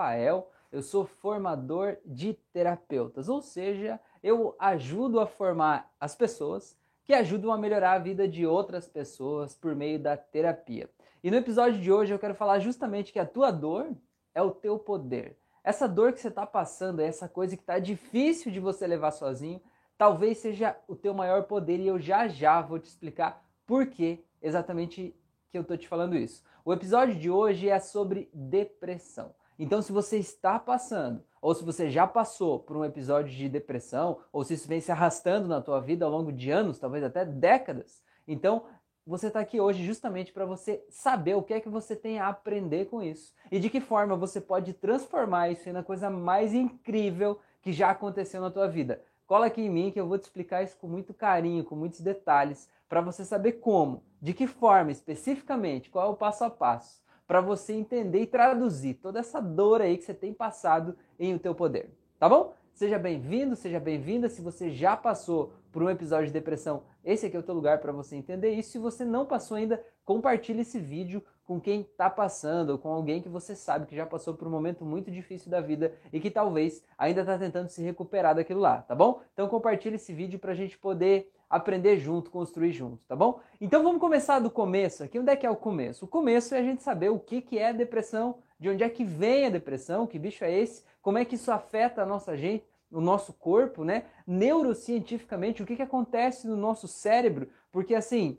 Rafael, eu sou formador de terapeutas, ou seja, eu ajudo a formar as pessoas que ajudam a melhorar a vida de outras pessoas por meio da terapia. E no episódio de hoje eu quero falar justamente que a tua dor é o teu poder. Essa dor que você está passando, essa coisa que está difícil de você levar sozinho, talvez seja o teu maior poder e eu já já vou te explicar por que exatamente que eu estou te falando isso. O episódio de hoje é sobre depressão. Então, se você está passando, ou se você já passou por um episódio de depressão, ou se isso vem se arrastando na tua vida ao longo de anos, talvez até décadas, então você está aqui hoje justamente para você saber o que é que você tem a aprender com isso e de que forma você pode transformar isso na coisa mais incrível que já aconteceu na tua vida. Cola aqui em mim que eu vou te explicar isso com muito carinho, com muitos detalhes, para você saber como, de que forma especificamente, qual é o passo a passo, para você entender e traduzir toda essa dor aí que você tem passado em o teu poder. Tá bom? Seja bem-vindo, seja bem-vinda. Se você já passou por um episódio de depressão, esse aqui é o teu lugar para você entender isso. Se você não passou ainda, compartilhe esse vídeo com quem está passando, ou com alguém que você sabe que já passou por um momento muito difícil da vida e que talvez ainda está tentando se recuperar daquilo lá, tá bom? Então compartilhe esse vídeo para a gente poder aprender junto, construir junto, tá bom? Então vamos começar do começo aqui. Onde é que é o começo? O começo é a gente saber o que, que é depressão, de onde é que vem a depressão, que bicho é esse, como é que isso afeta a nossa gente, o nosso corpo, né? Neurocientificamente, o que, que acontece no nosso cérebro, porque assim,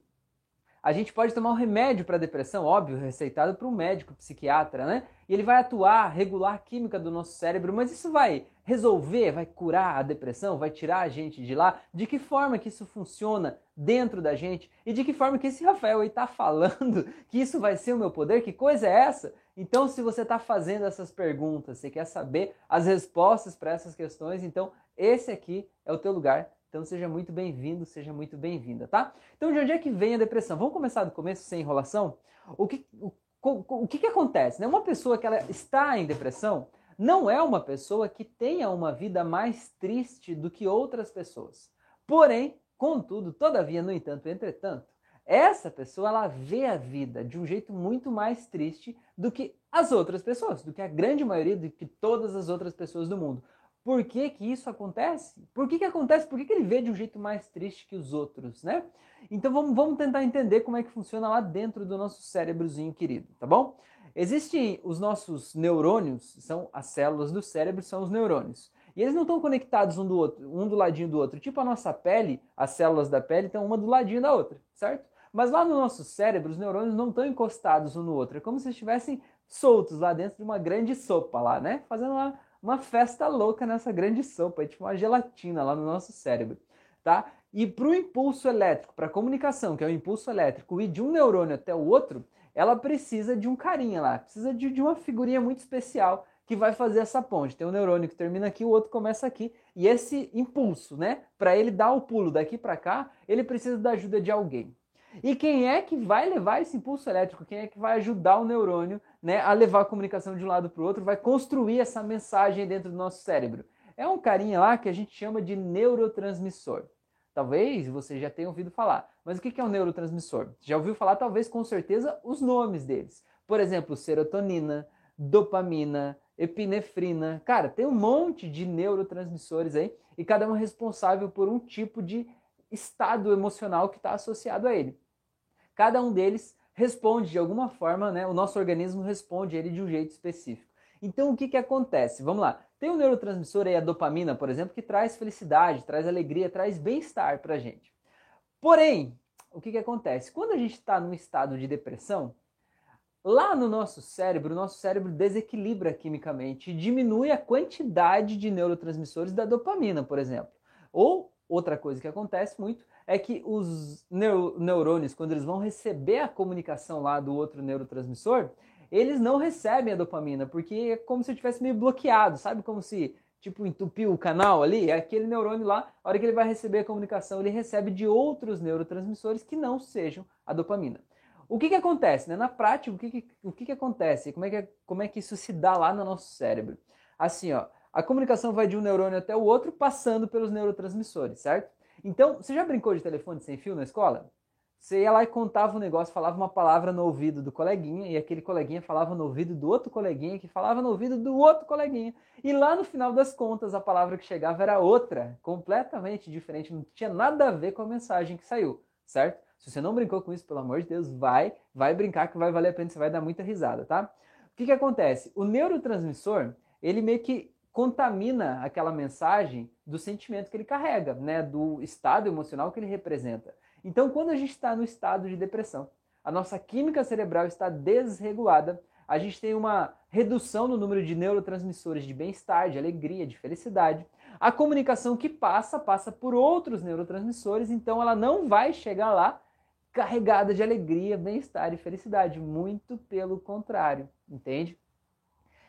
a gente pode tomar um remédio para depressão, óbvio, receitado por um médico, psiquiatra, né? E ele vai atuar, regular a química do nosso cérebro, mas isso vai resolver, vai curar a depressão, vai tirar a gente de lá? De que forma que isso funciona dentro da gente? E de que forma que esse Rafael aí está falando que isso vai ser o meu poder? Que coisa é essa? Então, se você está fazendo essas perguntas, você quer saber as respostas para essas questões, então esse aqui é o teu lugar. Então seja muito bem-vindo, seja muito bem-vinda, tá? Então de onde é que vem a depressão? Vamos começar do começo sem enrolação? O que, o, o, que, que acontece? Né? Uma pessoa que ela está em depressão não é uma pessoa que tenha uma vida mais triste do que outras pessoas. Porém, contudo, todavia, no entanto, entretanto, essa pessoa ela vê a vida de um jeito muito mais triste do que as outras pessoas, do que a grande maioria, do que todas as outras pessoas do mundo. Por que, que isso acontece? Por que, que acontece? Por que, que ele vê de um jeito mais triste que os outros, né? Então vamos, vamos tentar entender como é que funciona lá dentro do nosso cérebrozinho querido, tá bom? Existem os nossos neurônios, são as células do cérebro, são os neurônios. E eles não estão conectados um do outro, um do ladinho do outro. Tipo a nossa pele, as células da pele estão uma do ladinho da outra, certo? Mas lá no nosso cérebro, os neurônios não estão encostados um no outro. É como se estivessem soltos lá dentro de uma grande sopa lá, né? Fazendo uma, uma festa louca nessa grande sopa, é tipo uma gelatina lá no nosso cérebro, tá? E para o impulso elétrico, para a comunicação, que é o impulso elétrico, ir de um neurônio até o outro, ela precisa de um carinha lá, precisa de, de uma figurinha muito especial que vai fazer essa ponte. Tem um neurônio que termina aqui, o outro começa aqui. E esse impulso, né, para ele dar o pulo daqui para cá, ele precisa da ajuda de alguém. E quem é que vai levar esse impulso elétrico? Quem é que vai ajudar o neurônio né, a levar a comunicação de um lado para o outro? Vai construir essa mensagem dentro do nosso cérebro. É um carinha lá que a gente chama de neurotransmissor. Talvez você já tenha ouvido falar. Mas o que é um neurotransmissor? Já ouviu falar, talvez, com certeza, os nomes deles. Por exemplo, serotonina, dopamina, epinefrina. Cara, tem um monte de neurotransmissores aí e cada um responsável por um tipo de estado emocional que está associado a ele. Cada um deles responde de alguma forma, né? O nosso organismo responde ele de um jeito específico. Então o que, que acontece? Vamos lá. Tem um neurotransmissor aí, a dopamina, por exemplo, que traz felicidade, traz alegria, traz bem-estar para a gente. Porém, o que, que acontece? Quando a gente está num estado de depressão, lá no nosso cérebro, o nosso cérebro desequilibra quimicamente e diminui a quantidade de neurotransmissores da dopamina, por exemplo. Ou outra coisa que acontece muito é que os neurônios, quando eles vão receber a comunicação lá do outro neurotransmissor, eles não recebem a dopamina, porque é como se eu tivesse meio bloqueado, sabe? Como se, tipo, entupiu o canal ali, é aquele neurônio lá, a hora que ele vai receber a comunicação, ele recebe de outros neurotransmissores que não sejam a dopamina. O que, que acontece? Né? Na prática, o, que, que, o que, que acontece? Como é que, como é que isso se dá lá no nosso cérebro? Assim, ó, a comunicação vai de um neurônio até o outro, passando pelos neurotransmissores, certo? Então, você já brincou de telefone sem fio na escola? Você ia lá e contava um negócio, falava uma palavra no ouvido do coleguinha, e aquele coleguinha falava no ouvido do outro coleguinha, que falava no ouvido do outro coleguinha. E lá no final das contas, a palavra que chegava era outra, completamente diferente, não tinha nada a ver com a mensagem que saiu, certo? Se você não brincou com isso, pelo amor de Deus, vai, vai brincar que vai valer a pena, você vai dar muita risada, tá? O que, que acontece? O neurotransmissor, ele meio que contamina aquela mensagem do sentimento que ele carrega, né? Do estado emocional que ele representa. Então, quando a gente está no estado de depressão, a nossa química cerebral está desregulada, a gente tem uma redução no número de neurotransmissores de bem-estar, de alegria, de felicidade. A comunicação que passa, passa por outros neurotransmissores, então ela não vai chegar lá carregada de alegria, bem-estar e felicidade. Muito pelo contrário, entende?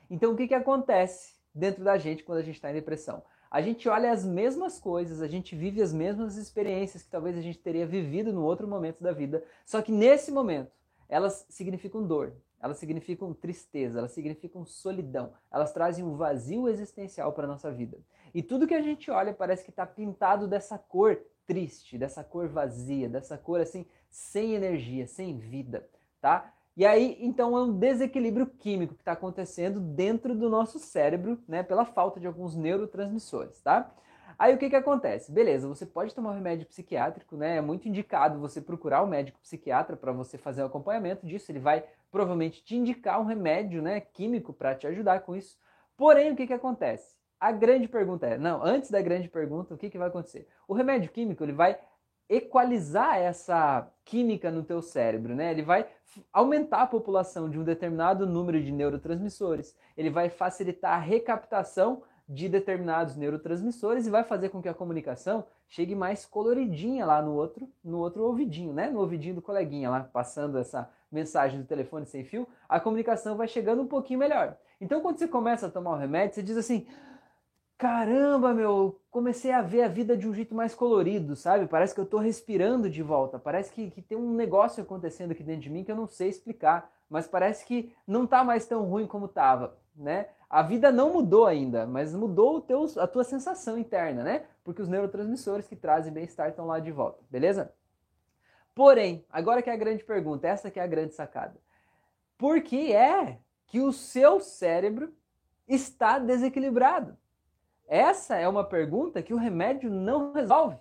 Então, o que, que acontece dentro da gente quando a gente está em depressão? a gente olha as mesmas coisas, a gente vive as mesmas experiências que talvez a gente teria vivido no outro momento da vida, só que nesse momento elas significam dor, elas significam tristeza, elas significam solidão, elas trazem um vazio existencial para a nossa vida. E tudo que a gente olha parece que está pintado dessa cor triste, dessa cor vazia, dessa cor assim, sem energia, sem vida, tá? E aí, então, é um desequilíbrio químico que está acontecendo dentro do nosso cérebro, né, pela falta de alguns neurotransmissores, tá? Aí o que, que acontece? Beleza, você pode tomar um remédio psiquiátrico, né? É muito indicado você procurar um médico psiquiatra para você fazer o acompanhamento disso. Ele vai provavelmente te indicar um remédio, né, químico para te ajudar com isso. Porém, o que, que acontece? A grande pergunta é, não, antes da grande pergunta, o que, que vai acontecer? O remédio químico ele vai equalizar essa química no teu cérebro, né? Ele vai aumentar a população de um determinado número de neurotransmissores, ele vai facilitar a recaptação de determinados neurotransmissores e vai fazer com que a comunicação chegue mais coloridinha lá no outro, no outro ouvidinho, né? No ouvidinho do coleguinha lá, passando essa mensagem do telefone sem fio, a comunicação vai chegando um pouquinho melhor. Então, quando você começa a tomar o remédio, você diz assim: caramba, meu, comecei a ver a vida de um jeito mais colorido, sabe? Parece que eu tô respirando de volta, parece que, que tem um negócio acontecendo aqui dentro de mim que eu não sei explicar, mas parece que não tá mais tão ruim como tava, né? A vida não mudou ainda, mas mudou o teu, a tua sensação interna, né? Porque os neurotransmissores que trazem bem-estar estão lá de volta, beleza? Porém, agora que é a grande pergunta, essa que é a grande sacada. Por que é que o seu cérebro está desequilibrado? Essa é uma pergunta que o remédio não resolve.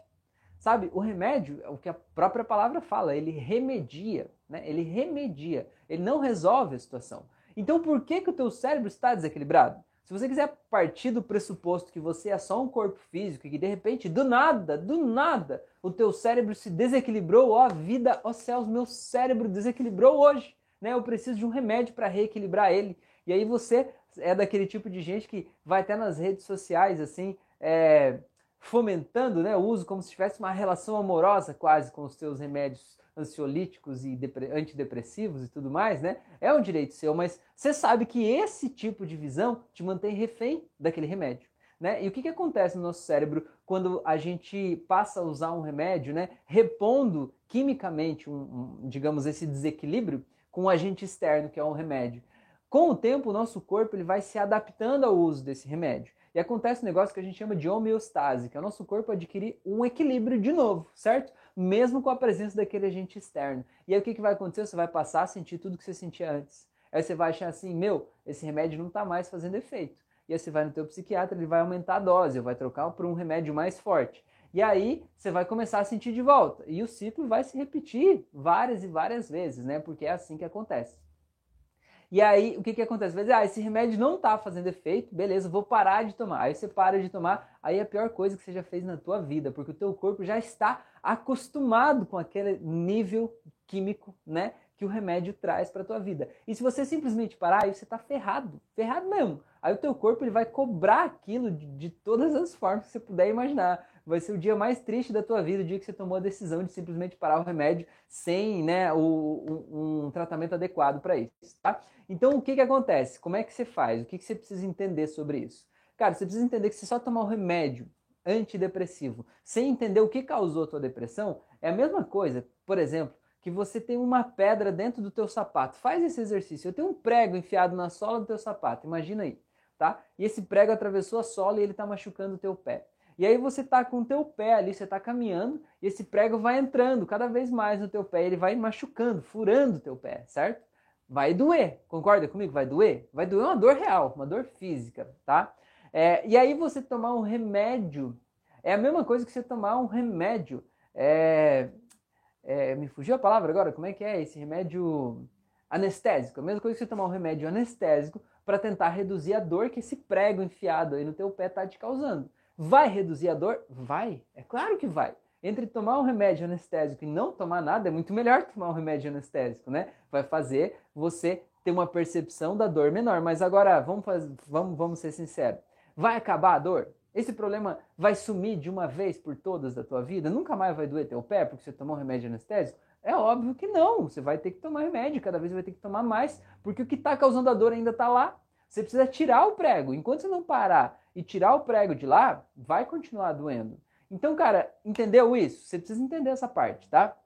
Sabe, o remédio, o que a própria palavra fala, ele remedia, né? Ele remedia, ele não resolve a situação. Então, por que que o teu cérebro está desequilibrado? Se você quiser partir do pressuposto que você é só um corpo físico e que de repente, do nada, do nada, o teu cérebro se desequilibrou, ó vida, ó céus, meu cérebro desequilibrou hoje, né? Eu preciso de um remédio para reequilibrar ele. E aí você é daquele tipo de gente que vai até nas redes sociais, assim, é, fomentando né, o uso como se tivesse uma relação amorosa quase com os seus remédios ansiolíticos e antidepressivos e tudo mais, né? É um direito seu, mas você sabe que esse tipo de visão te mantém refém daquele remédio. Né? E o que, que acontece no nosso cérebro quando a gente passa a usar um remédio, né, repondo quimicamente, um, um, digamos, esse desequilíbrio com um agente externo, que é um remédio? Com o tempo, o nosso corpo ele vai se adaptando ao uso desse remédio. E acontece um negócio que a gente chama de homeostase, que é o nosso corpo adquirir um equilíbrio de novo, certo? Mesmo com a presença daquele agente externo. E aí o que, que vai acontecer? Você vai passar a sentir tudo que você sentia antes. Aí você vai achar assim, meu, esse remédio não está mais fazendo efeito. E aí você vai no teu psiquiatra, ele vai aumentar a dose, vai trocar por um remédio mais forte. E aí você vai começar a sentir de volta. E o ciclo vai se repetir várias e várias vezes, né? Porque é assim que acontece. E aí, o que, que acontece? Vai dizer, ah, esse remédio não está fazendo efeito, beleza, vou parar de tomar. Aí você para de tomar, aí é a pior coisa que você já fez na tua vida, porque o teu corpo já está acostumado com aquele nível químico, né, que o remédio traz para tua vida. E se você simplesmente parar, aí você está ferrado, ferrado mesmo. Aí o teu corpo ele vai cobrar aquilo de, de todas as formas que você puder imaginar vai ser o dia mais triste da tua vida, o dia que você tomou a decisão de simplesmente parar o remédio sem né, o, um, um tratamento adequado para isso. Tá? Então, o que, que acontece? Como é que você faz? O que, que você precisa entender sobre isso? Cara, você precisa entender que se só tomar um remédio antidepressivo sem entender o que causou a tua depressão, é a mesma coisa, por exemplo, que você tem uma pedra dentro do teu sapato. Faz esse exercício. Eu tenho um prego enfiado na sola do teu sapato, imagina aí, tá? E esse prego atravessou a sola e ele está machucando o teu pé. E aí você tá com o teu pé ali, você tá caminhando, e esse prego vai entrando cada vez mais no teu pé, ele vai machucando, furando o teu pé, certo? Vai doer, concorda comigo? Vai doer? Vai doer uma dor real, uma dor física, tá? É, e aí você tomar um remédio, é a mesma coisa que você tomar um remédio, é, é, me fugiu a palavra agora, como é que é esse remédio anestésico? A mesma coisa que você tomar um remédio anestésico para tentar reduzir a dor que esse prego enfiado aí no teu pé está te causando. Vai reduzir a dor? Vai. É claro que vai. Entre tomar um remédio anestésico e não tomar nada, é muito melhor tomar um remédio anestésico, né? Vai fazer você ter uma percepção da dor menor. Mas agora, vamos, fazer, vamos, vamos ser sinceros. Vai acabar a dor? Esse problema vai sumir de uma vez por todas da tua vida? Nunca mais vai doer teu pé porque você tomou um remédio anestésico? É óbvio que não. Você vai ter que tomar remédio, cada vez vai ter que tomar mais, porque o que está causando a dor ainda está lá. Você precisa tirar o prego. Enquanto você não parar e tirar o prego de lá, vai continuar doendo. Então, cara, entendeu isso? Você precisa entender essa parte, tá?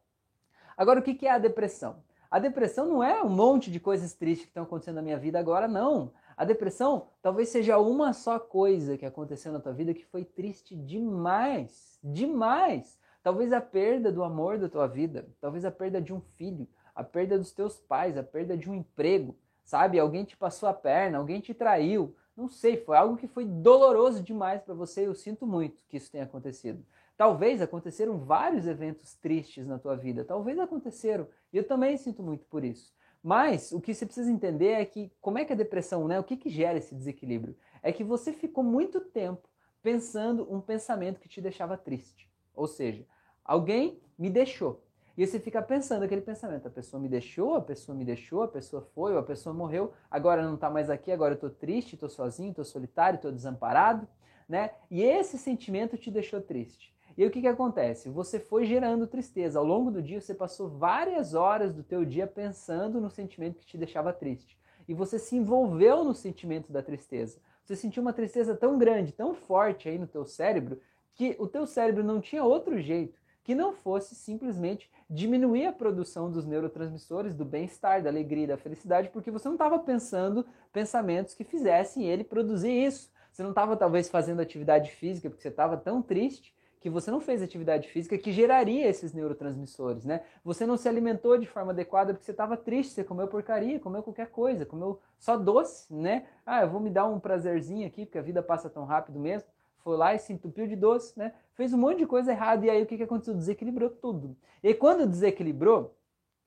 Agora, o que é a depressão? A depressão não é um monte de coisas tristes que estão acontecendo na minha vida agora, não. A depressão talvez seja uma só coisa que aconteceu na tua vida que foi triste demais, demais. Talvez a perda do amor da tua vida, talvez a perda de um filho, a perda dos teus pais, a perda de um emprego, sabe? Alguém te passou a perna, alguém te traiu, não sei, foi algo que foi doloroso demais para você. Eu sinto muito que isso tenha acontecido. Talvez aconteceram vários eventos tristes na tua vida, talvez aconteceram, e eu também sinto muito por isso. Mas o que você precisa entender é que como é que a depressão, né? O que, que gera esse desequilíbrio? É que você ficou muito tempo pensando um pensamento que te deixava triste. Ou seja, alguém me deixou. E você fica pensando aquele pensamento: a pessoa me deixou, a pessoa me deixou, a pessoa foi, ou a pessoa morreu, agora não está mais aqui, agora eu estou triste, estou sozinho, estou solitário, estou desamparado, né? E esse sentimento te deixou triste. E aí, o que, que acontece? Você foi gerando tristeza. Ao longo do dia, você passou várias horas do teu dia pensando no sentimento que te deixava triste. E você se envolveu no sentimento da tristeza. Você sentiu uma tristeza tão grande, tão forte aí no teu cérebro, que o teu cérebro não tinha outro jeito que não fosse simplesmente diminuir a produção dos neurotransmissores do bem-estar, da alegria, da felicidade, porque você não estava pensando pensamentos que fizessem ele produzir isso. Você não estava talvez fazendo atividade física porque você estava tão triste que você não fez atividade física que geraria esses neurotransmissores, né? Você não se alimentou de forma adequada porque você estava triste, você comeu porcaria, comeu qualquer coisa, comeu só doce, né? Ah, eu vou me dar um prazerzinho aqui porque a vida passa tão rápido mesmo. Foi lá e se entupiu de doce, né? Fez um monte de coisa errada e aí o que, que aconteceu? Desequilibrou tudo. E quando desequilibrou,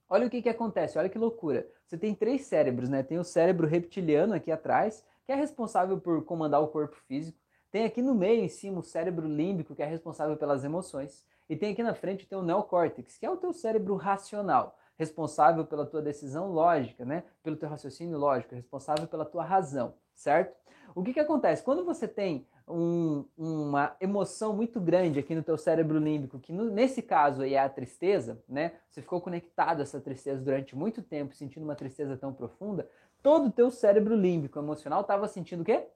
olha o que, que acontece, olha que loucura. Você tem três cérebros, né? Tem o cérebro reptiliano aqui atrás, que é responsável por comandar o corpo físico. Tem aqui no meio, em cima, o cérebro límbico, que é responsável pelas emoções. E tem aqui na frente tem o neocórtex, que é o teu cérebro racional, responsável pela tua decisão lógica, né? Pelo teu raciocínio lógico, responsável pela tua razão, certo? O que, que acontece? Quando você tem um, uma emoção muito grande aqui no teu cérebro límbico, que no, nesse caso aí é a tristeza, né? Você ficou conectado a essa tristeza durante muito tempo, sentindo uma tristeza tão profunda, todo o teu cérebro límbico emocional estava sentindo o quê?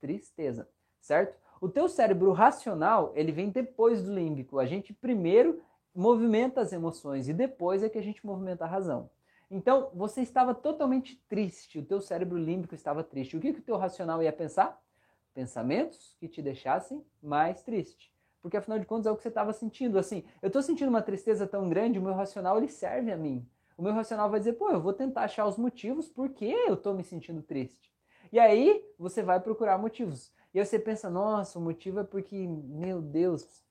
Tristeza certo? O teu cérebro racional, ele vem depois do límbico. A gente primeiro movimenta as emoções e depois é que a gente movimenta a razão. Então, você estava totalmente triste, o teu cérebro límbico estava triste. O que, que o teu racional ia pensar? Pensamentos que te deixassem mais triste. Porque afinal de contas é o que você estava sentindo. Assim, eu estou sentindo uma tristeza tão grande, o meu racional ele serve a mim. O meu racional vai dizer, pô, eu vou tentar achar os motivos por que eu estou me sentindo triste. E aí você vai procurar motivos. E aí você pensa, nossa, o motivo é porque, meu Deus,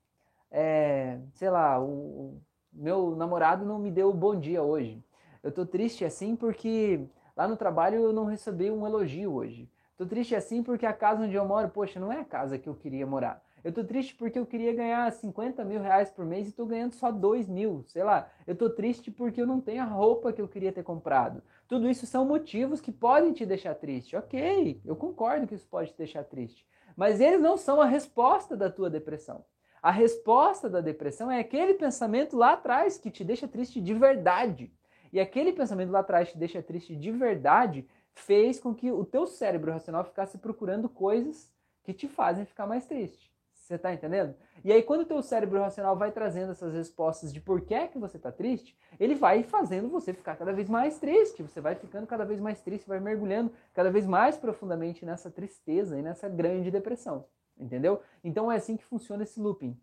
é, sei lá, o, o meu namorado não me deu bom dia hoje. Eu tô triste assim porque lá no trabalho eu não recebi um elogio hoje. Tô triste assim porque a casa onde eu moro, poxa, não é a casa que eu queria morar. Eu tô triste porque eu queria ganhar 50 mil reais por mês e tô ganhando só 2 mil, sei lá. Eu tô triste porque eu não tenho a roupa que eu queria ter comprado. Tudo isso são motivos que podem te deixar triste. Ok, eu concordo que isso pode te deixar triste. Mas eles não são a resposta da tua depressão. A resposta da depressão é aquele pensamento lá atrás que te deixa triste de verdade. E aquele pensamento lá atrás que te deixa triste de verdade fez com que o teu cérebro racional ficasse procurando coisas que te fazem ficar mais triste. Você está entendendo? E aí, quando o teu cérebro racional vai trazendo essas respostas de por que, é que você está triste, ele vai fazendo você ficar cada vez mais triste. Você vai ficando cada vez mais triste, vai mergulhando cada vez mais profundamente nessa tristeza e nessa grande depressão. entendeu? Então é assim que funciona esse looping.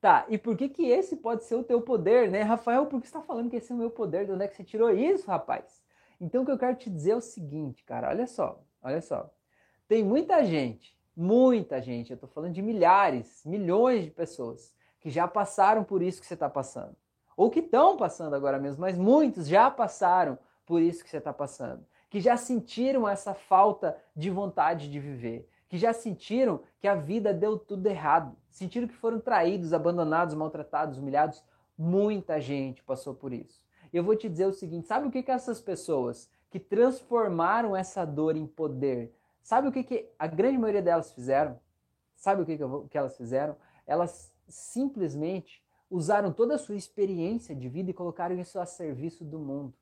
Tá, e por que que esse pode ser o teu poder, né? Rafael, por que você está falando que esse é o meu poder? De onde é que você tirou isso, rapaz? Então o que eu quero te dizer é o seguinte, cara, olha só, olha só. Tem muita gente, muita gente, eu estou falando de milhares, milhões de pessoas que já passaram por isso que você está passando. Ou que estão passando agora mesmo, mas muitos já passaram por isso que você está passando. Que já sentiram essa falta de vontade de viver que já sentiram que a vida deu tudo errado, sentiram que foram traídos, abandonados, maltratados, humilhados. Muita gente passou por isso. Eu vou te dizer o seguinte: sabe o que, que essas pessoas que transformaram essa dor em poder, sabe o que, que a grande maioria delas fizeram? Sabe o que, que, eu, que elas fizeram? Elas simplesmente usaram toda a sua experiência de vida e colocaram isso a serviço do mundo.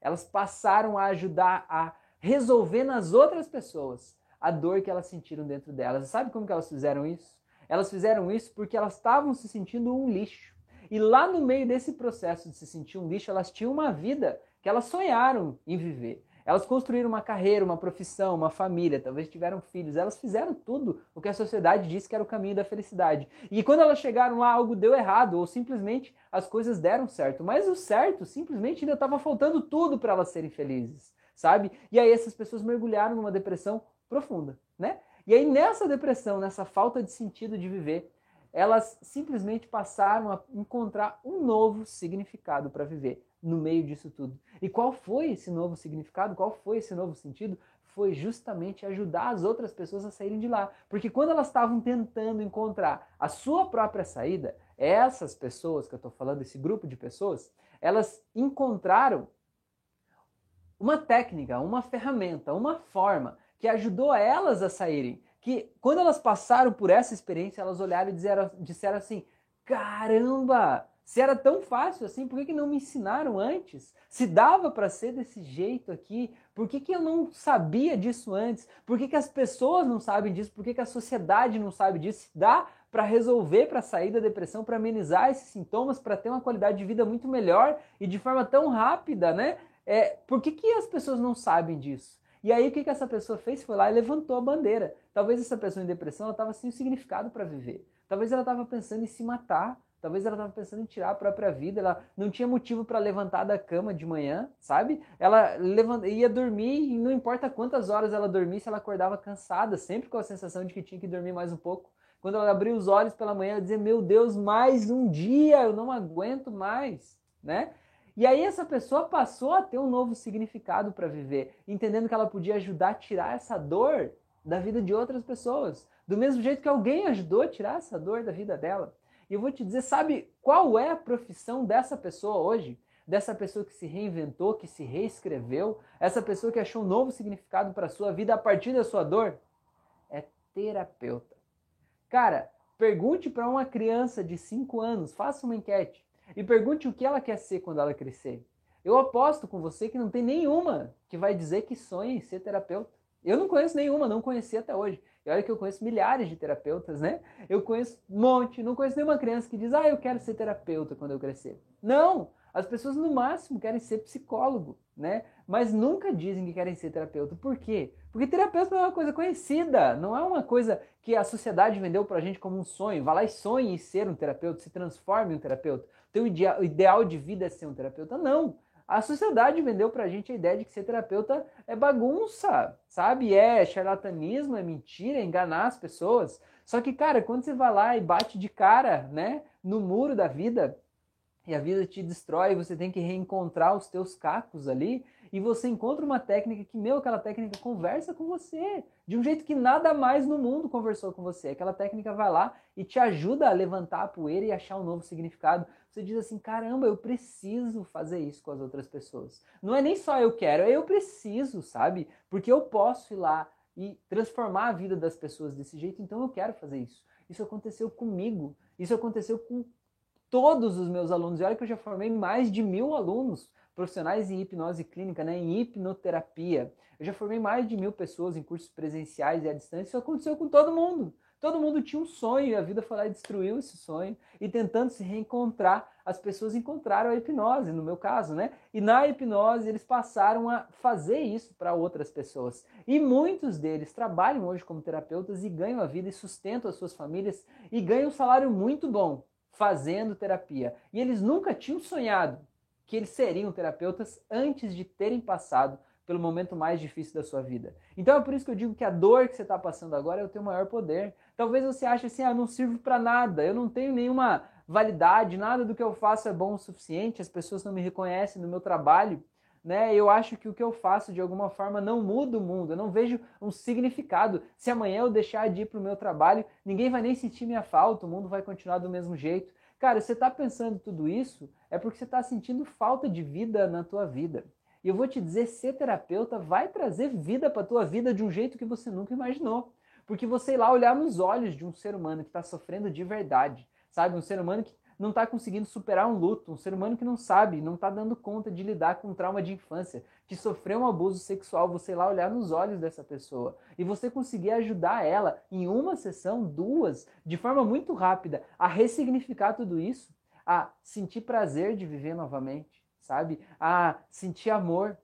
Elas passaram a ajudar a resolver nas outras pessoas a dor que elas sentiram dentro delas. Sabe como que elas fizeram isso? Elas fizeram isso porque elas estavam se sentindo um lixo. E lá no meio desse processo de se sentir um lixo, elas tinham uma vida que elas sonharam em viver. Elas construíram uma carreira, uma profissão, uma família, talvez tiveram filhos. Elas fizeram tudo o que a sociedade disse que era o caminho da felicidade. E quando elas chegaram lá, algo deu errado, ou simplesmente as coisas deram certo. Mas o certo simplesmente ainda estava faltando tudo para elas serem felizes, sabe? E aí essas pessoas mergulharam numa depressão profunda, né? E aí nessa depressão, nessa falta de sentido de viver, elas simplesmente passaram a encontrar um novo significado para viver no meio disso tudo. E qual foi esse novo significado? Qual foi esse novo sentido? Foi justamente ajudar as outras pessoas a saírem de lá. Porque quando elas estavam tentando encontrar a sua própria saída, essas pessoas que eu estou falando, esse grupo de pessoas, elas encontraram uma técnica, uma ferramenta, uma forma que ajudou elas a saírem. Que quando elas passaram por essa experiência, elas olharam e disseram, disseram assim: caramba, se era tão fácil assim, por que, que não me ensinaram antes? Se dava para ser desse jeito aqui, por que, que eu não sabia disso antes? Por que, que as pessoas não sabem disso? Por que, que a sociedade não sabe disso? Se dá para resolver, para sair da depressão, para amenizar esses sintomas, para ter uma qualidade de vida muito melhor e de forma tão rápida, né? É, por que, que as pessoas não sabem disso? E aí o que, que essa pessoa fez? Foi lá e levantou a bandeira. Talvez essa pessoa em depressão estava sem significado para viver. Talvez ela estava pensando em se matar. Talvez ela estava pensando em tirar a própria vida. Ela não tinha motivo para levantar da cama de manhã, sabe? Ela levant... ia dormir e não importa quantas horas ela dormisse, ela acordava cansada, sempre com a sensação de que tinha que dormir mais um pouco. Quando ela abria os olhos pela manhã, ela dizia: Meu Deus, mais um dia, eu não aguento mais, né? E aí essa pessoa passou a ter um novo significado para viver, entendendo que ela podia ajudar a tirar essa dor da vida de outras pessoas, do mesmo jeito que alguém ajudou a tirar essa dor da vida dela. E eu vou te dizer, sabe qual é a profissão dessa pessoa hoje? Dessa pessoa que se reinventou, que se reescreveu, essa pessoa que achou um novo significado para a sua vida a partir da sua dor? É terapeuta. Cara, pergunte para uma criança de 5 anos, faça uma enquete e pergunte o que ela quer ser quando ela crescer. Eu aposto com você que não tem nenhuma que vai dizer que sonha em ser terapeuta. Eu não conheço nenhuma, não conheci até hoje. E olha que eu conheço milhares de terapeutas, né? Eu conheço um monte, não conheço nenhuma criança que diz, ah, eu quero ser terapeuta quando eu crescer. Não! As pessoas no máximo querem ser psicólogo, né? Mas nunca dizem que querem ser terapeuta. Por quê? Porque terapeuta não é uma coisa conhecida, não é uma coisa que a sociedade vendeu pra gente como um sonho. Vá lá e sonhe em ser um terapeuta, se transforme em um terapeuta teu ideal de vida é ser um terapeuta. Não. A sociedade vendeu pra gente a ideia de que ser terapeuta é bagunça, sabe? É charlatanismo, é mentira, é enganar as pessoas. Só que, cara, quando você vai lá e bate de cara, né, no muro da vida, e a vida te destrói, você tem que reencontrar os teus cacos ali, e você encontra uma técnica que, meu, aquela técnica conversa com você, de um jeito que nada mais no mundo conversou com você. Aquela técnica vai lá e te ajuda a levantar a poeira e achar um novo significado. Você diz assim: caramba, eu preciso fazer isso com as outras pessoas. Não é nem só eu quero, é eu preciso, sabe? Porque eu posso ir lá e transformar a vida das pessoas desse jeito, então eu quero fazer isso. Isso aconteceu comigo, isso aconteceu com todos os meus alunos. E olha que eu já formei mais de mil alunos profissionais em hipnose clínica, né, em hipnoterapia. Eu já formei mais de mil pessoas em cursos presenciais e à distância. Isso aconteceu com todo mundo. Todo mundo tinha um sonho e a vida foi lá e destruiu esse sonho. E tentando se reencontrar, as pessoas encontraram a hipnose, no meu caso, né? E na hipnose eles passaram a fazer isso para outras pessoas. E muitos deles trabalham hoje como terapeutas e ganham a vida e sustentam as suas famílias e ganham um salário muito bom fazendo terapia. E eles nunca tinham sonhado que eles seriam terapeutas antes de terem passado pelo momento mais difícil da sua vida. Então é por isso que eu digo que a dor que você está passando agora é o teu maior poder. Talvez você ache assim, ah, não sirvo para nada, eu não tenho nenhuma validade, nada do que eu faço é bom o suficiente, as pessoas não me reconhecem no meu trabalho, né? Eu acho que o que eu faço de alguma forma não muda o mundo, eu não vejo um significado. Se amanhã eu deixar de ir para o meu trabalho, ninguém vai nem sentir minha falta, o mundo vai continuar do mesmo jeito. Cara, você está pensando tudo isso é porque você está sentindo falta de vida na tua vida. E eu vou te dizer, ser terapeuta vai trazer vida para a tua vida de um jeito que você nunca imaginou. Porque você ir lá olhar nos olhos de um ser humano que está sofrendo de verdade, sabe? Um ser humano que não está conseguindo superar um luto, um ser humano que não sabe, não está dando conta de lidar com um trauma de infância, que sofreu um abuso sexual, você lá olhar nos olhos dessa pessoa e você conseguir ajudar ela em uma sessão, duas, de forma muito rápida, a ressignificar tudo isso, a sentir prazer de viver novamente sabe? A sentir amor,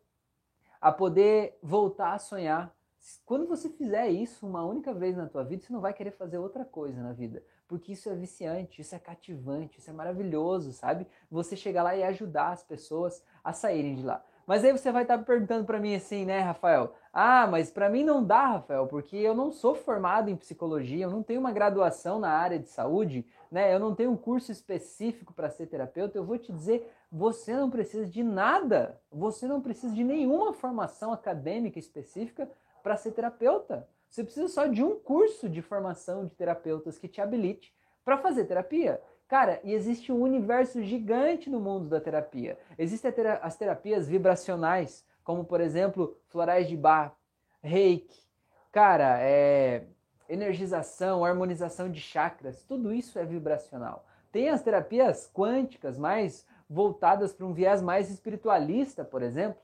a poder voltar a sonhar. Quando você fizer isso uma única vez na tua vida, você não vai querer fazer outra coisa na vida, porque isso é viciante, isso é cativante, isso é maravilhoso, sabe? Você chegar lá e ajudar as pessoas a saírem de lá. Mas aí você vai estar perguntando para mim assim, né, Rafael? Ah, mas para mim não dá, Rafael, porque eu não sou formado em psicologia, eu não tenho uma graduação na área de saúde, né? Eu não tenho um curso específico para ser terapeuta. Eu vou te dizer, você não precisa de nada. Você não precisa de nenhuma formação acadêmica específica para ser terapeuta. Você precisa só de um curso de formação de terapeutas que te habilite para fazer terapia. Cara, e existe um universo gigante no mundo da terapia. Existem as terapias vibracionais, como por exemplo, florais de bar, reiki, cara, é, energização, harmonização de chakras, tudo isso é vibracional. Tem as terapias quânticas, mais voltadas para um viés mais espiritualista, por exemplo.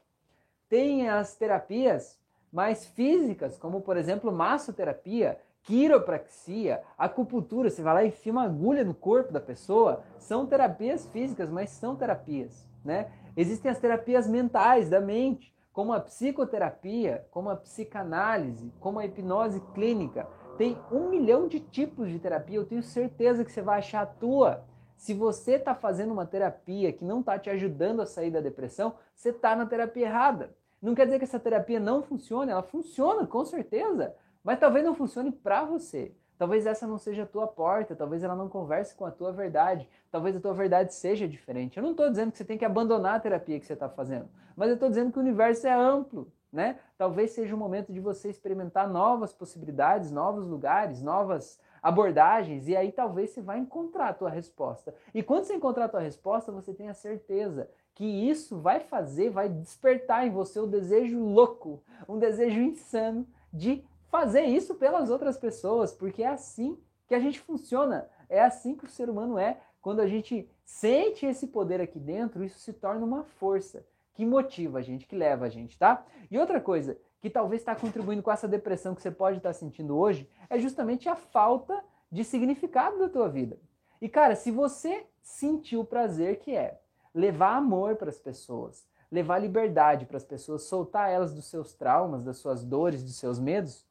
Tem as terapias mais físicas, como por exemplo massoterapia, quiropraxia, acupuntura, você vai lá e enfia uma agulha no corpo da pessoa, são terapias físicas, mas são terapias, né? Existem as terapias mentais da mente, como a psicoterapia, como a psicanálise, como a hipnose clínica. Tem um milhão de tipos de terapia, eu tenho certeza que você vai achar a tua. Se você está fazendo uma terapia que não está te ajudando a sair da depressão, você está na terapia errada. Não quer dizer que essa terapia não funcione, ela funciona com certeza. Mas talvez não funcione para você. Talvez essa não seja a tua porta, talvez ela não converse com a tua verdade, talvez a tua verdade seja diferente. Eu não estou dizendo que você tem que abandonar a terapia que você está fazendo, mas eu estou dizendo que o universo é amplo, né? Talvez seja o momento de você experimentar novas possibilidades, novos lugares, novas abordagens, e aí talvez você vai encontrar a tua resposta. E quando você encontrar a tua resposta, você tenha certeza que isso vai fazer, vai despertar em você o desejo louco, um desejo insano de fazer isso pelas outras pessoas, porque é assim que a gente funciona, é assim que o ser humano é. Quando a gente sente esse poder aqui dentro, isso se torna uma força que motiva a gente, que leva a gente, tá? E outra coisa que talvez está contribuindo com essa depressão que você pode estar tá sentindo hoje é justamente a falta de significado da tua vida. E cara, se você sentiu o prazer que é levar amor para as pessoas, levar liberdade para as pessoas, soltar elas dos seus traumas, das suas dores, dos seus medos,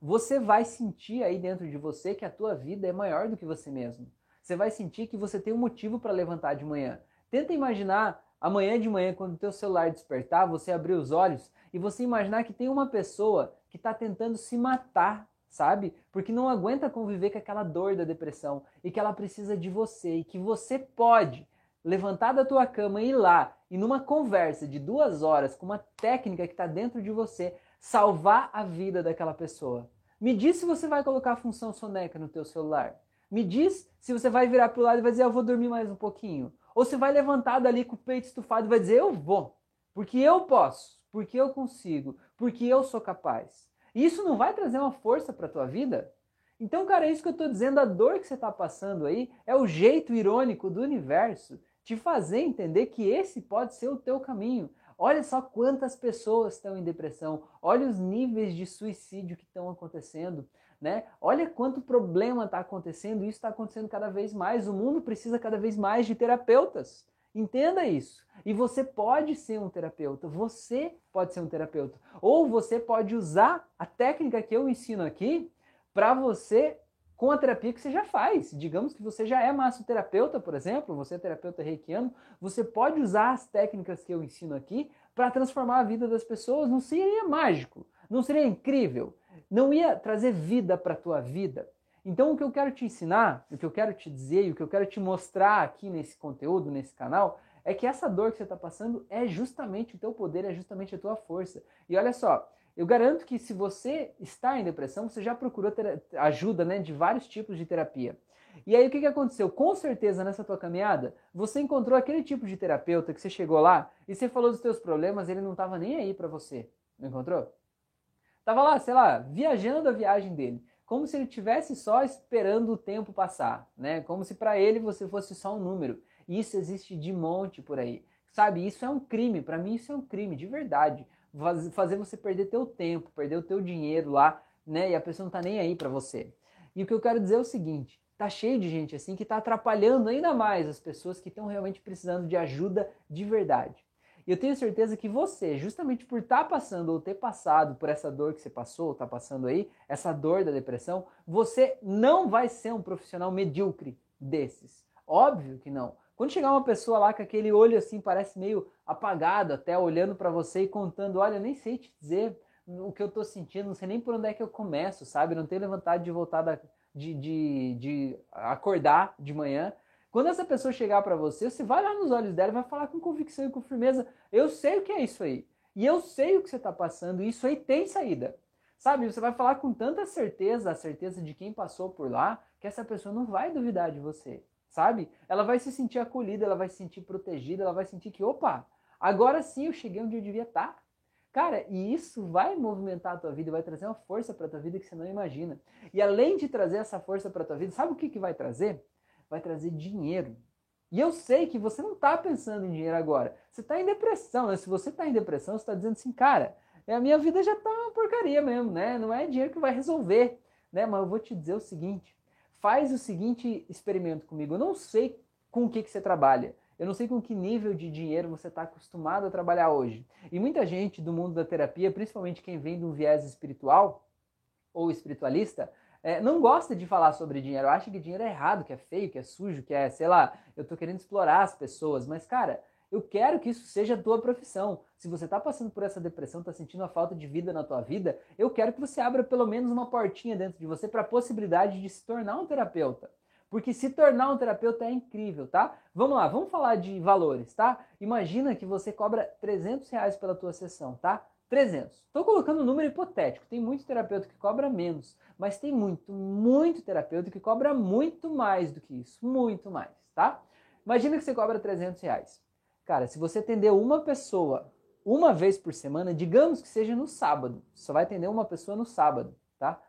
você vai sentir aí dentro de você que a tua vida é maior do que você mesmo. Você vai sentir que você tem um motivo para levantar de manhã. Tenta imaginar amanhã de manhã, quando o teu celular despertar, você abrir os olhos e você imaginar que tem uma pessoa que está tentando se matar, sabe? Porque não aguenta conviver com aquela dor da depressão e que ela precisa de você e que você pode levantar da tua cama e ir lá e numa conversa de duas horas com uma técnica que está dentro de você salvar a vida daquela pessoa. Me diz se você vai colocar a função soneca no teu celular. Me diz se você vai virar para o lado e vai dizer, eu vou dormir mais um pouquinho. Ou se vai levantar dali com o peito estufado e vai dizer, eu vou. Porque eu posso, porque eu consigo, porque eu sou capaz. E isso não vai trazer uma força para a tua vida? Então, cara, é isso que eu estou dizendo, a dor que você está passando aí é o jeito irônico do universo te fazer entender que esse pode ser o teu caminho Olha só quantas pessoas estão em depressão. Olha os níveis de suicídio que estão acontecendo. Né? Olha quanto problema está acontecendo. Isso está acontecendo cada vez mais. O mundo precisa cada vez mais de terapeutas. Entenda isso. E você pode ser um terapeuta. Você pode ser um terapeuta. Ou você pode usar a técnica que eu ensino aqui para você com a terapia que você já faz. Digamos que você já é massoterapeuta, por exemplo, você é terapeuta reikiano, você pode usar as técnicas que eu ensino aqui para transformar a vida das pessoas. Não seria mágico, não seria incrível, não ia trazer vida para a tua vida. Então, o que eu quero te ensinar, o que eu quero te dizer e o que eu quero te mostrar aqui nesse conteúdo, nesse canal, é que essa dor que você está passando é justamente o teu poder, é justamente a tua força. E olha só, eu garanto que se você está em depressão, você já procurou ajuda né, de vários tipos de terapia. E aí o que, que aconteceu? Com certeza nessa tua caminhada, você encontrou aquele tipo de terapeuta que você chegou lá e você falou dos teus problemas, ele não estava nem aí para você. Não encontrou? Tava lá, sei lá, viajando a viagem dele como se ele tivesse só esperando o tempo passar, né? Como se para ele você fosse só um número. Isso existe de monte por aí. Sabe, isso é um crime, para mim isso é um crime de verdade. Fazer você perder teu tempo, perder o teu dinheiro lá, né? E a pessoa não tá nem aí para você. E o que eu quero dizer é o seguinte, tá cheio de gente assim que tá atrapalhando ainda mais as pessoas que estão realmente precisando de ajuda de verdade. E eu tenho certeza que você, justamente por estar tá passando ou ter passado por essa dor que você passou, ou está passando aí, essa dor da depressão, você não vai ser um profissional medíocre desses. Óbvio que não. Quando chegar uma pessoa lá com aquele olho assim, parece meio apagado, até olhando para você e contando, olha, nem sei te dizer o que eu estou sentindo, não sei nem por onde é que eu começo, sabe? Não tenho vontade de voltar da, de, de, de acordar de manhã quando essa pessoa chegar para você, você vai lá nos olhos dela e vai falar com convicção e com firmeza: eu sei o que é isso aí. E eu sei o que você está passando, e isso aí tem saída. Sabe, você vai falar com tanta certeza, a certeza de quem passou por lá, que essa pessoa não vai duvidar de você, sabe? Ela vai se sentir acolhida, ela vai se sentir protegida, ela vai sentir que, opa, agora sim eu cheguei onde eu devia estar. Tá. Cara, e isso vai movimentar a tua vida, vai trazer uma força para a tua vida que você não imagina. E além de trazer essa força para a tua vida, sabe o que, que vai trazer? vai trazer dinheiro. E eu sei que você não está pensando em dinheiro agora. Você está em depressão, né? Se você está em depressão, você está dizendo assim, cara, a minha vida já está uma porcaria mesmo, né? Não é dinheiro que vai resolver, né? Mas eu vou te dizer o seguinte: faz o seguinte experimento comigo. Eu não sei com o que, que você trabalha. Eu não sei com que nível de dinheiro você está acostumado a trabalhar hoje. E muita gente do mundo da terapia, principalmente quem vem de um viés espiritual ou espiritualista, é, não gosta de falar sobre dinheiro, acha que dinheiro é errado, que é feio, que é sujo, que é, sei lá, eu tô querendo explorar as pessoas, mas cara, eu quero que isso seja a tua profissão. Se você está passando por essa depressão, está sentindo a falta de vida na tua vida, eu quero que você abra pelo menos uma portinha dentro de você para a possibilidade de se tornar um terapeuta. Porque se tornar um terapeuta é incrível, tá? Vamos lá, vamos falar de valores, tá? Imagina que você cobra 300 reais pela tua sessão, tá? 300. Estou colocando um número hipotético. Tem muito terapeuta que cobra menos, mas tem muito, muito terapeuta que cobra muito mais do que isso. Muito mais, tá? Imagina que você cobra 300 reais. Cara, se você atender uma pessoa uma vez por semana, digamos que seja no sábado, só vai atender uma pessoa no sábado, tá?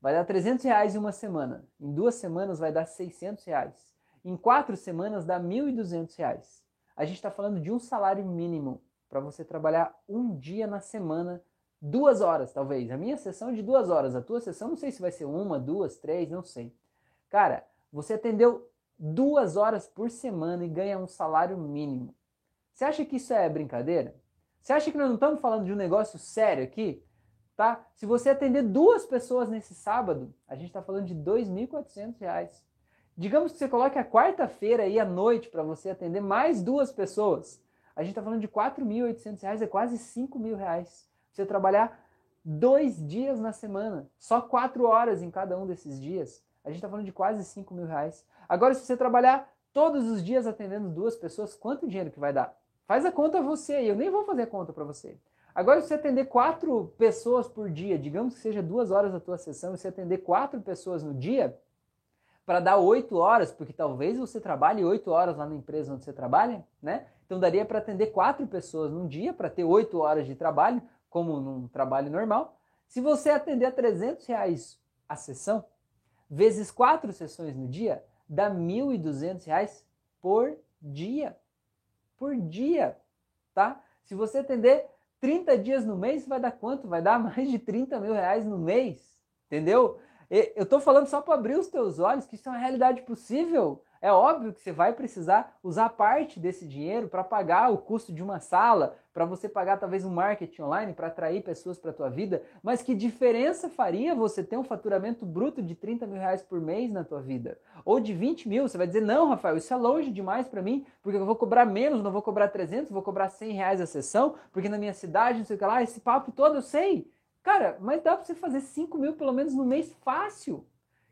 Vai dar 300 reais em uma semana. Em duas semanas vai dar 600 reais. Em quatro semanas dá 1.200 reais. A gente está falando de um salário mínimo para você trabalhar um dia na semana, duas horas talvez. A minha sessão é de duas horas, a tua sessão não sei se vai ser uma, duas, três, não sei. Cara, você atendeu duas horas por semana e ganha um salário mínimo. Você acha que isso é brincadeira? Você acha que nós não estamos falando de um negócio sério aqui? Tá? Se você atender duas pessoas nesse sábado, a gente está falando de R$ 2.400. Digamos que você coloque a quarta-feira aí à noite para você atender mais duas pessoas a gente está falando de R$ 4.800, é quase 5 mil reais. Você trabalhar dois dias na semana, só quatro horas em cada um desses dias, a gente está falando de quase 5 mil reais. Agora, se você trabalhar todos os dias atendendo duas pessoas, quanto dinheiro que vai dar? Faz a conta você aí, eu nem vou fazer a conta para você. Agora, se você atender quatro pessoas por dia, digamos que seja duas horas a tua sessão, e você atender quatro pessoas no dia, para dar oito horas, porque talvez você trabalhe oito horas lá na empresa onde você trabalha, né? Então daria para atender quatro pessoas num dia para ter oito horas de trabalho, como num trabalho normal. Se você atender a 300 reais a sessão, vezes quatro sessões no dia, dá 1.200 reais por dia. Por dia, tá? Se você atender 30 dias no mês, vai dar quanto? Vai dar mais de 30 mil reais no mês, entendeu? Eu estou falando só para abrir os teus olhos que isso é uma realidade possível. É óbvio que você vai precisar usar parte desse dinheiro para pagar o custo de uma sala, para você pagar talvez um marketing online para atrair pessoas para a tua vida. Mas que diferença faria você ter um faturamento bruto de 30 mil reais por mês na tua vida? Ou de 20 mil? Você vai dizer, não, Rafael, isso é longe demais para mim, porque eu vou cobrar menos, não vou cobrar 300, vou cobrar 100 reais a sessão, porque na minha cidade, não sei o que lá, esse papo todo eu sei. Cara, mas dá para você fazer 5 mil pelo menos no mês fácil.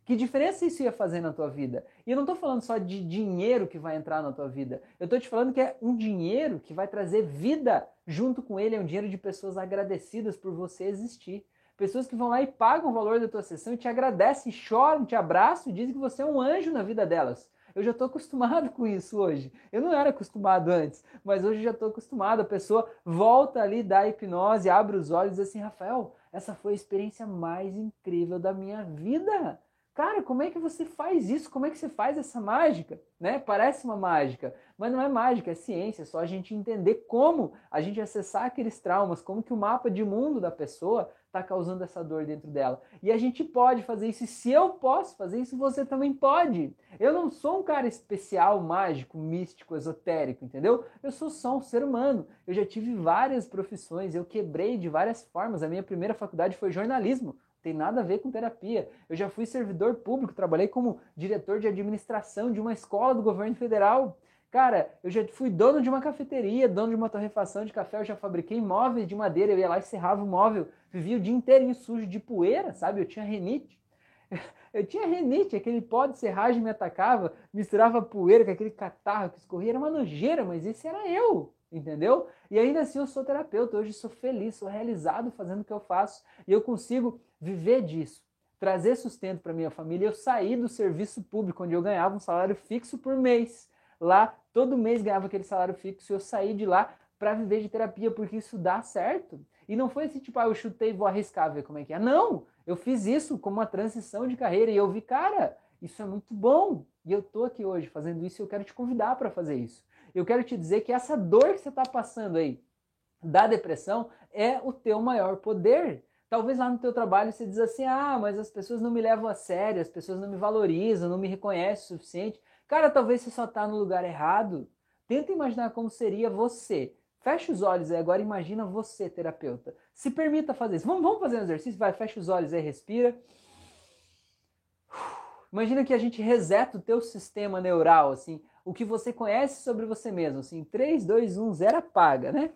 Que diferença isso ia fazer na tua vida? E eu não estou falando só de dinheiro que vai entrar na tua vida. Eu estou te falando que é um dinheiro que vai trazer vida junto com ele. É um dinheiro de pessoas agradecidas por você existir. Pessoas que vão lá e pagam o valor da tua sessão e te agradecem, choram, te abraçam e dizem que você é um anjo na vida delas. Eu já estou acostumado com isso hoje. Eu não era acostumado antes, mas hoje já estou acostumado. A pessoa volta ali da hipnose, abre os olhos e diz assim: Rafael, essa foi a experiência mais incrível da minha vida. Cara, como é que você faz isso? Como é que você faz essa mágica? Né? Parece uma mágica, mas não é mágica, é ciência, é só a gente entender como a gente acessar aqueles traumas, como que o mapa de mundo da pessoa está causando essa dor dentro dela. E a gente pode fazer isso, e se eu posso fazer isso, você também pode. Eu não sou um cara especial, mágico, místico, esotérico, entendeu? Eu sou só um ser humano. Eu já tive várias profissões, eu quebrei de várias formas. A minha primeira faculdade foi jornalismo tem nada a ver com terapia. Eu já fui servidor público, trabalhei como diretor de administração de uma escola do governo federal. Cara, eu já fui dono de uma cafeteria, dono de uma torrefação de café, eu já fabriquei móveis de madeira, eu ia lá e serrava o móvel, vivia o dia inteiro sujo de poeira, sabe? Eu tinha renite. Eu tinha renite, aquele pó de serragem me atacava, misturava poeira com aquele catarro que escorria, era uma nojeira, mas esse era eu entendeu? E ainda assim eu sou terapeuta, hoje sou feliz, sou realizado fazendo o que eu faço e eu consigo viver disso, trazer sustento para minha família. Eu saí do serviço público, onde eu ganhava um salário fixo por mês. Lá, todo mês ganhava aquele salário fixo e eu saí de lá para viver de terapia, porque isso dá certo. E não foi assim, tipo, ah, eu chutei vou arriscar, ver como é que é. Não! Eu fiz isso como uma transição de carreira e eu vi, cara, isso é muito bom. E eu tô aqui hoje fazendo isso e eu quero te convidar para fazer isso eu quero te dizer que essa dor que você está passando aí da depressão é o teu maior poder. Talvez lá no teu trabalho você diz assim: ah, mas as pessoas não me levam a sério, as pessoas não me valorizam, não me reconhecem o suficiente. Cara, talvez você só está no lugar errado. Tenta imaginar como seria você. Fecha os olhos aí, agora imagina você, terapeuta. Se permita fazer isso. Vamos, vamos fazer um exercício? Vai, fecha os olhos aí, respira. Imagina que a gente reseta o teu sistema neural, assim o que você conhece sobre você mesmo. Assim, 3, 2, 1, 0, apaga, né?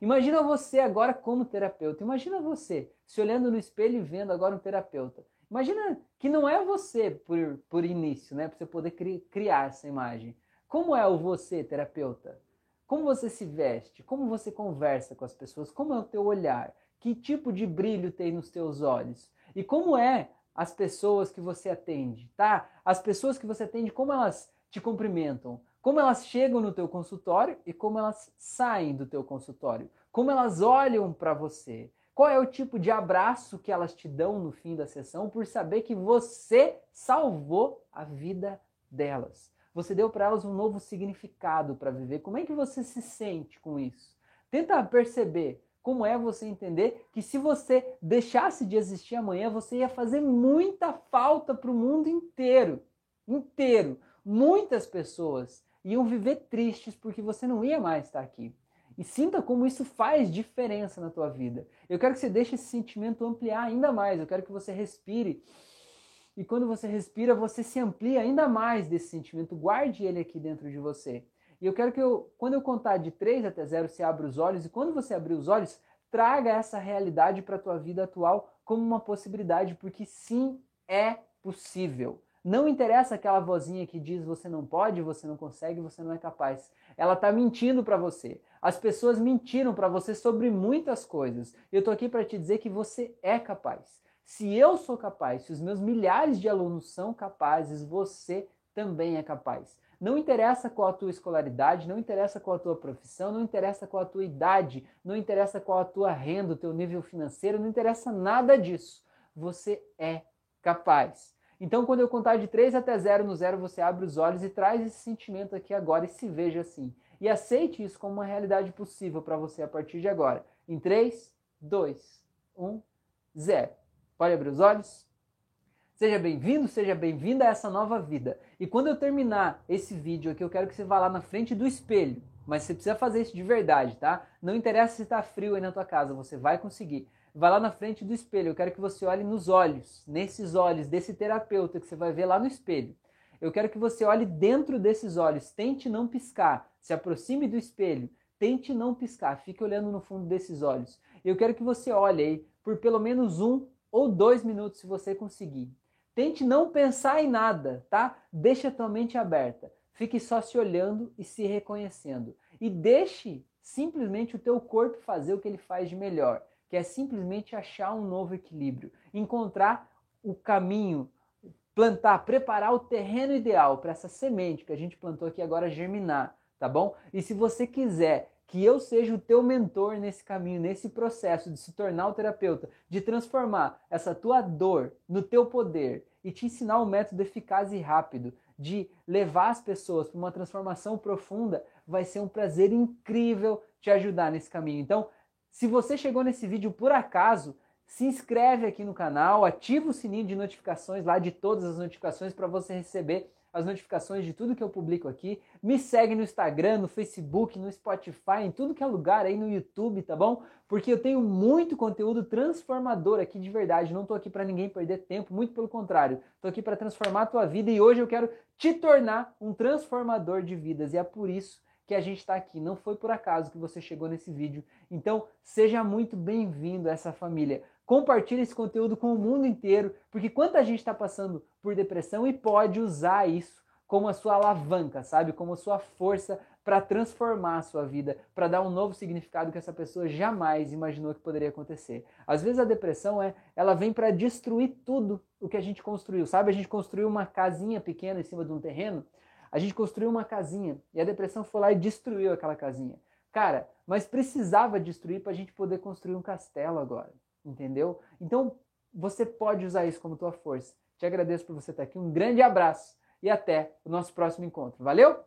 Imagina você agora como terapeuta. Imagina você se olhando no espelho e vendo agora um terapeuta. Imagina que não é você por, por início, né? Para você poder cri, criar essa imagem. Como é o você, terapeuta? Como você se veste? Como você conversa com as pessoas? Como é o teu olhar? Que tipo de brilho tem nos teus olhos? E como é as pessoas que você atende, tá? As pessoas que você atende, como elas te cumprimentam, como elas chegam no teu consultório e como elas saem do teu consultório, como elas olham para você, qual é o tipo de abraço que elas te dão no fim da sessão por saber que você salvou a vida delas. Você deu para elas um novo significado para viver. Como é que você se sente com isso? Tenta perceber como é você entender que se você deixasse de existir amanhã, você ia fazer muita falta para o mundo inteiro. Inteiro muitas pessoas iam viver tristes porque você não ia mais estar aqui. E sinta como isso faz diferença na tua vida. Eu quero que você deixe esse sentimento ampliar ainda mais. Eu quero que você respire. E quando você respira, você se amplia ainda mais desse sentimento. Guarde ele aqui dentro de você. E eu quero que eu, quando eu contar de 3 até 0, você abra os olhos. E quando você abrir os olhos, traga essa realidade para a tua vida atual como uma possibilidade, porque sim, é possível. Não interessa aquela vozinha que diz você não pode, você não consegue, você não é capaz. Ela está mentindo para você. As pessoas mentiram para você sobre muitas coisas. Eu estou aqui para te dizer que você é capaz. Se eu sou capaz, se os meus milhares de alunos são capazes, você também é capaz. Não interessa qual a tua escolaridade, não interessa qual a tua profissão, não interessa qual a tua idade, não interessa qual a tua renda, o teu nível financeiro, não interessa nada disso. Você é capaz. Então, quando eu contar de 3 até 0 no 0, você abre os olhos e traz esse sentimento aqui agora e se veja assim. e aceite isso como uma realidade possível para você a partir de agora. Em 3, 2, 1, 0. Pode abrir os olhos? Seja bem-vindo, seja bem-vinda a essa nova vida. E quando eu terminar esse vídeo aqui, eu quero que você vá lá na frente do espelho. Mas você precisa fazer isso de verdade, tá? Não interessa se está frio aí na tua casa, você vai conseguir. Vai lá na frente do espelho. Eu quero que você olhe nos olhos, nesses olhos desse terapeuta que você vai ver lá no espelho. Eu quero que você olhe dentro desses olhos, tente não piscar, se aproxime do espelho, tente não piscar, fique olhando no fundo desses olhos. Eu quero que você olhe aí por pelo menos um ou dois minutos, se você conseguir. Tente não pensar em nada, tá? Deixe a tua mente aberta. Fique só se olhando e se reconhecendo. E deixe simplesmente o teu corpo fazer o que ele faz de melhor, que é simplesmente achar um novo equilíbrio, encontrar o caminho, plantar, preparar o terreno ideal para essa semente que a gente plantou aqui agora germinar, tá bom? E se você quiser que eu seja o teu mentor nesse caminho, nesse processo de se tornar o terapeuta, de transformar essa tua dor no teu poder e te ensinar um método eficaz e rápido de levar as pessoas para uma transformação profunda, vai ser um prazer incrível te ajudar nesse caminho. Então, se você chegou nesse vídeo por acaso, se inscreve aqui no canal, ativa o sininho de notificações lá de todas as notificações para você receber as notificações de tudo que eu publico aqui. Me segue no Instagram, no Facebook, no Spotify, em tudo que é lugar aí no YouTube, tá bom? Porque eu tenho muito conteúdo transformador aqui de verdade. Não tô aqui para ninguém perder tempo, muito pelo contrário. Tô aqui para transformar a tua vida e hoje eu quero te tornar um transformador de vidas e é por isso que a gente está aqui. Não foi por acaso que você chegou nesse vídeo. Então, seja muito bem-vindo a essa família. Compartilhe esse conteúdo com o mundo inteiro, porque quanta gente está passando por depressão e pode usar isso como a sua alavanca, sabe? Como a sua força para transformar a sua vida, para dar um novo significado que essa pessoa jamais imaginou que poderia acontecer. Às vezes a depressão é, ela vem para destruir tudo o que a gente construiu, sabe? A gente construiu uma casinha pequena em cima de um terreno, a gente construiu uma casinha e a depressão foi lá e destruiu aquela casinha. Cara, mas precisava destruir para a gente poder construir um castelo agora entendeu? Então, você pode usar isso como tua força. Te agradeço por você estar aqui. Um grande abraço e até o nosso próximo encontro. Valeu?